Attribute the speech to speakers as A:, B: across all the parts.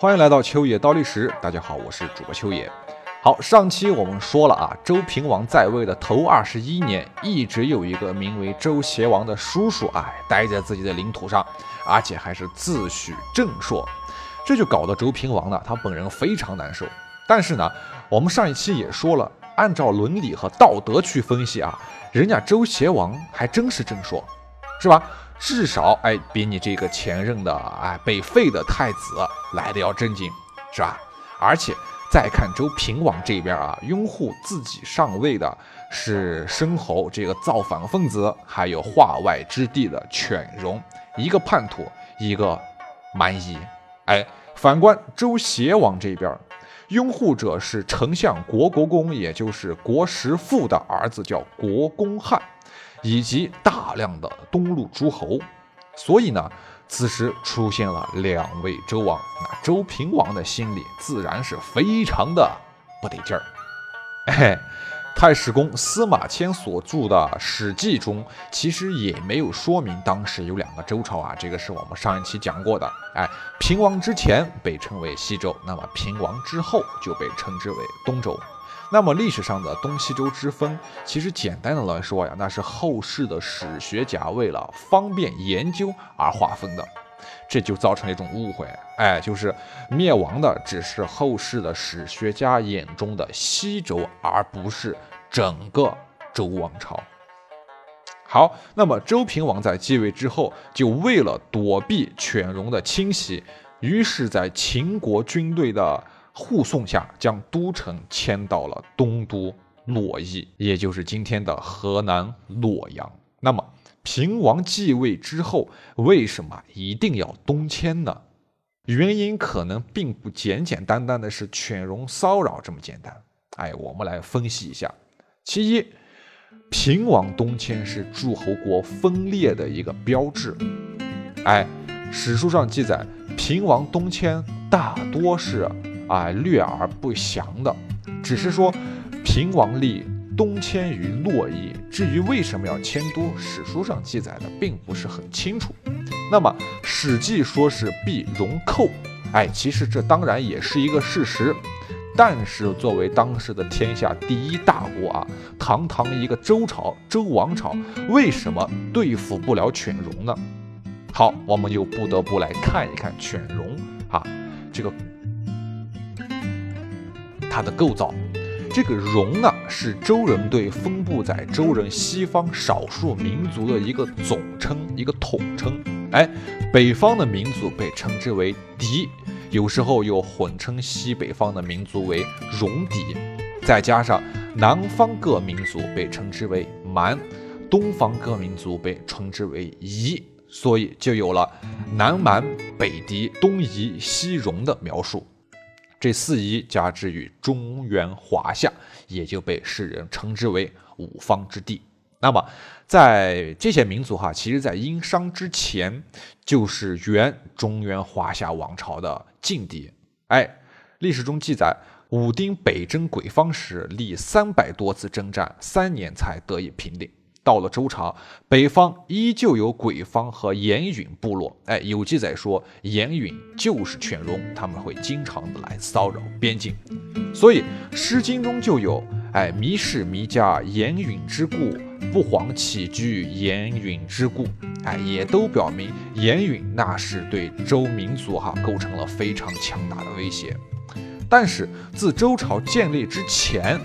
A: 欢迎来到秋野刀历史，大家好，我是主播秋野。好，上期我们说了啊，周平王在位的头二十一年，一直有一个名为周邪王的叔叔，哎，待在自己的领土上，而且还是自诩正朔，这就搞得周平王呢，他本人非常难受。但是呢，我们上一期也说了，按照伦理和道德去分析啊，人家周邪王还真是正朔，是吧？至少哎，比你这个前任的哎被废的太子来的要正经，是吧？而且再看周平王这边啊，拥护自己上位的是申侯这个造反分子，还有化外之地的犬戎，一个叛徒，一个蛮夷。哎，反观周邪王这边，拥护者是丞相国国公，也就是国实父的儿子，叫国公汉。以及大量的东路诸侯，所以呢，此时出现了两位周王，那周平王的心里自然是非常的不得劲儿。哎，太史公司马迁所著的《史记》中，其实也没有说明当时有两个周朝啊，这个是我们上一期讲过的。哎，平王之前被称为西周，那么平王之后就被称之为东周。那么历史上的东西周之分，其实简单的来说呀，那是后世的史学家为了方便研究而划分的，这就造成了一种误会，哎，就是灭亡的只是后世的史学家眼中的西周，而不是整个周王朝。好，那么周平王在继位之后，就为了躲避犬戎的侵袭，于是，在秦国军队的。护送下，将都城迁到了东都洛邑，也就是今天的河南洛阳。那么，平王继位之后，为什么一定要东迁呢？原因可能并不简简单单的是犬戎骚扰这么简单。哎，我们来分析一下。其一，平王东迁是诸侯国分裂的一个标志。哎，史书上记载，平王东迁大多是。啊，略而不详的，只是说平王立东迁于洛邑。至于为什么要迁都，史书上记载的并不是很清楚。那么《史记》说是避戎寇，哎，其实这当然也是一个事实。但是作为当时的天下第一大国啊，堂堂一个周朝、周王朝，为什么对付不了犬戎呢？好，我们就不得不来看一看犬戎啊，这个。它的构造，这个戎呢是周人对分布在周人西方少数民族的一个总称，一个统称。哎，北方的民族被称之为狄，有时候又混称西北方的民族为戎狄，再加上南方各民族被称之为蛮，东方各民族被称之为夷，所以就有了南蛮、北狄、东夷、西戎的描述。这四夷加之于中原华夏，也就被世人称之为五方之地。那么，在这些民族哈，其实在殷商之前，就是原中原华夏王朝的劲敌。哎，历史中记载，武丁北征鬼方时，历三百多次征战，三年才得以平定。到了周朝，北方依旧有鬼方和严允部落。哎，有记载说严允就是犬戎，他们会经常的来骚扰边境。所以《诗经》中就有“哎，迷氏迷家严允之故，不遑起居严允之故”。哎，也都表明严允那是对周民族哈构成了非常强大的威胁。但是自周朝建立之前。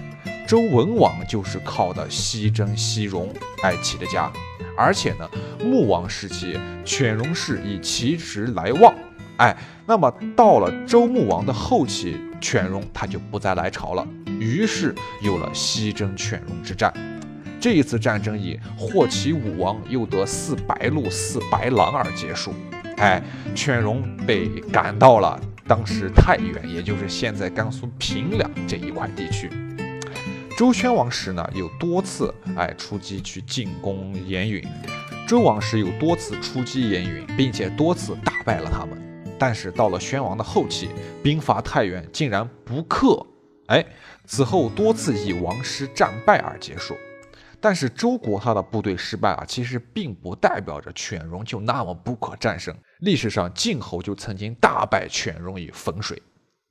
A: 周文王就是靠的西征西戎哎起的家，而且呢，穆王时期犬戎氏以其实来旺，哎，那么到了周穆王的后期，犬戎他就不再来朝了，于是有了西征犬戎之战。这一次战争以霍启武王又得四白鹿四白狼而结束，哎，犬戎被赶到了当时太原，也就是现在甘肃平凉这一块地区。周宣王时呢，有多次哎出击去进攻严允；周王时有多次出击严允，并且多次打败了他们。但是到了宣王的后期，兵伐太原竟然不克，哎，此后多次以王师战败而结束。但是周国他的部队失败啊，其实并不代表着犬戎就那么不可战胜。历史上晋侯就曾经大败犬戎于汾水，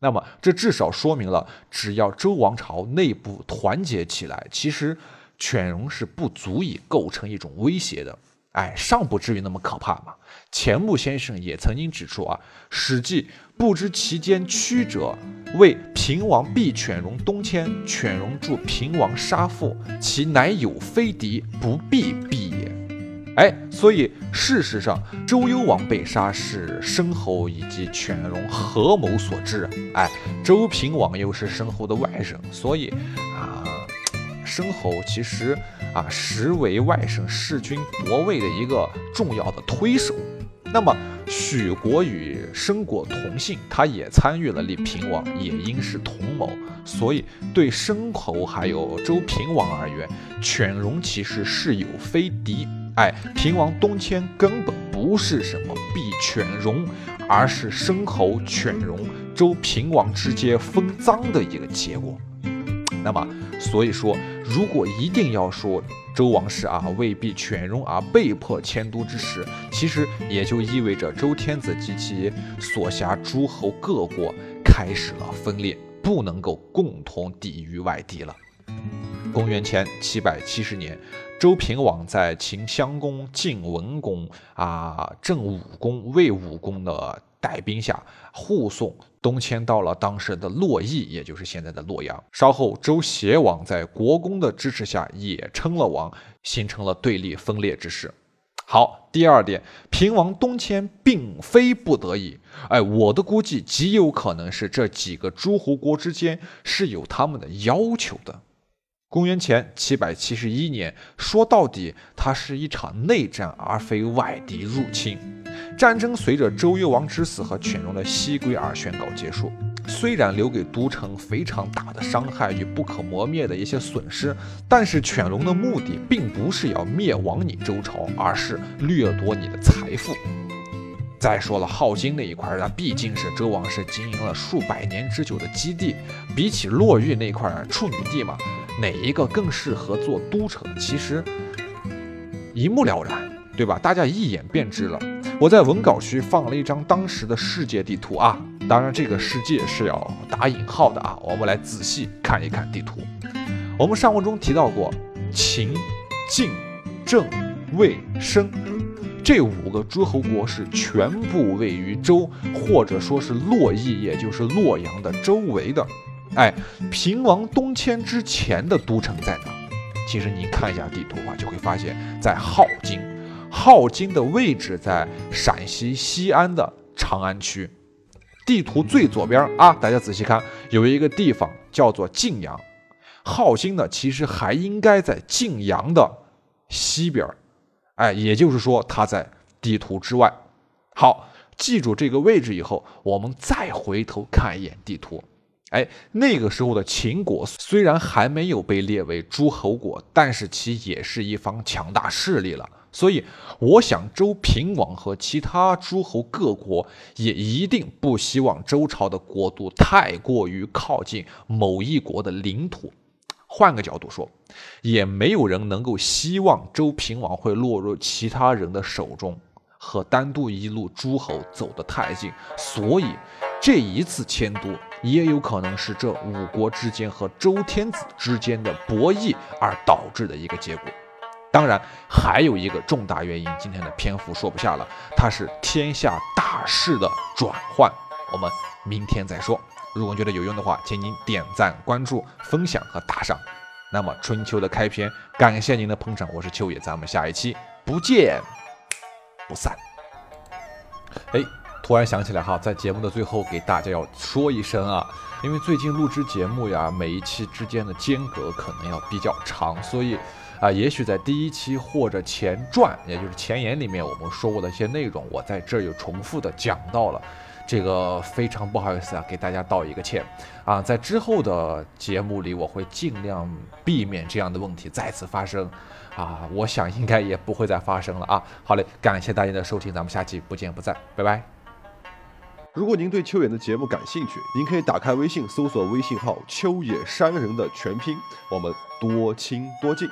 A: 那么这至少说明了，只要周王朝内部团结起来，其实犬戎是不足以构成一种威胁的。哎，尚不至于那么可怕嘛。钱穆先生也曾经指出啊，《史记》不知其间曲折，谓平王避犬戎东迁，犬戎助平王杀父，其乃有非敌，不必避也。哎，所以事实上，周幽王被杀是申侯以及犬戎合谋所致。哎，周平王又是申侯的外甥，所以啊，申侯其实啊，实为外甥弑君夺位的一个重要的推手。那么，许国与申国同姓，他也参与了立平王，也应是同谋。所以，对申侯还有周平王而言，犬戎其实是有非敌。哎，平王东迁根本不是什么避犬戎，而是申侯、犬戎、周平王之间分赃的一个结果。那么，所以说，如果一定要说，周王室啊，为避犬戎而被迫迁都之时，其实也就意味着周天子及其所辖诸侯各国开始了分裂，不能够共同抵御外敌了。公元前七百七十年，周平王在秦襄公、晋文公、啊郑武公、魏武公的带兵下护送。东迁到了当时的洛邑，也就是现在的洛阳。稍后，周协王在国公的支持下也称了王，形成了对立分裂之势。好，第二点，平王东迁并非不得已。哎，我的估计极有可能是这几个诸侯国之间是有他们的要求的。公元前七百七十一年，说到底，它是一场内战，而非外敌入侵。战争随着周幽王之死和犬戎的西归而宣告结束。虽然留给都城非常大的伤害与不可磨灭的一些损失，但是犬戎的目的并不是要灭亡你周朝，而是掠夺你的财富。再说了，镐京那一块，那毕竟是周王室经营了数百年之久的基地，比起洛邑那块处女地嘛，哪一个更适合做都城？其实一目了然，对吧？大家一眼便知了。我在文稿区放了一张当时的世界地图啊，当然这个世界是要打引号的啊。我们来仔细看一看地图。我们上文中提到过，秦、晋、郑、魏、申这五个诸侯国是全部位于周或者说是洛邑，也就是洛阳的周围的。哎，平王东迁之前的都城在哪？其实您看一下地图啊，就会发现，在镐京。镐京的位置在陕西西安的长安区，地图最左边啊，大家仔细看，有一个地方叫做晋阳。镐京呢，其实还应该在晋阳的西边，哎，也就是说它在地图之外。好，记住这个位置以后，我们再回头看一眼地图，哎，那个时候的秦国虽然还没有被列为诸侯国，但是其也是一方强大势力了。所以，我想周平王和其他诸侯各国也一定不希望周朝的国度太过于靠近某一国的领土。换个角度说，也没有人能够希望周平王会落入其他人的手中，和单独一路诸侯走得太近。所以，这一次迁都也有可能是这五国之间和周天子之间的博弈而导致的一个结果。当然，还有一个重大原因，今天的篇幅说不下了，它是天下大势的转换。我们明天再说。如果觉得有用的话，请您点赞、关注、分享和打赏。那么春秋的开篇，感谢您的捧场，我是秋野，咱们下一期不见不散。哎，突然想起来哈，在节目的最后给大家要说一声啊，因为最近录制节目呀，每一期之间的间隔可能要比较长，所以。啊，也许在第一期或者前传，也就是前言里面我们说过的一些内容，我在这儿又重复的讲到了，这个非常不好意思啊，给大家道一个歉啊，在之后的节目里，我会尽量避免这样的问题再次发生啊，我想应该也不会再发生了啊。好嘞，感谢大家的收听，咱们下期不见不散，拜拜。
B: 如果您对秋野的节目感兴趣，您可以打开微信搜索微信号“秋野山人”的全拼，我们多亲多近。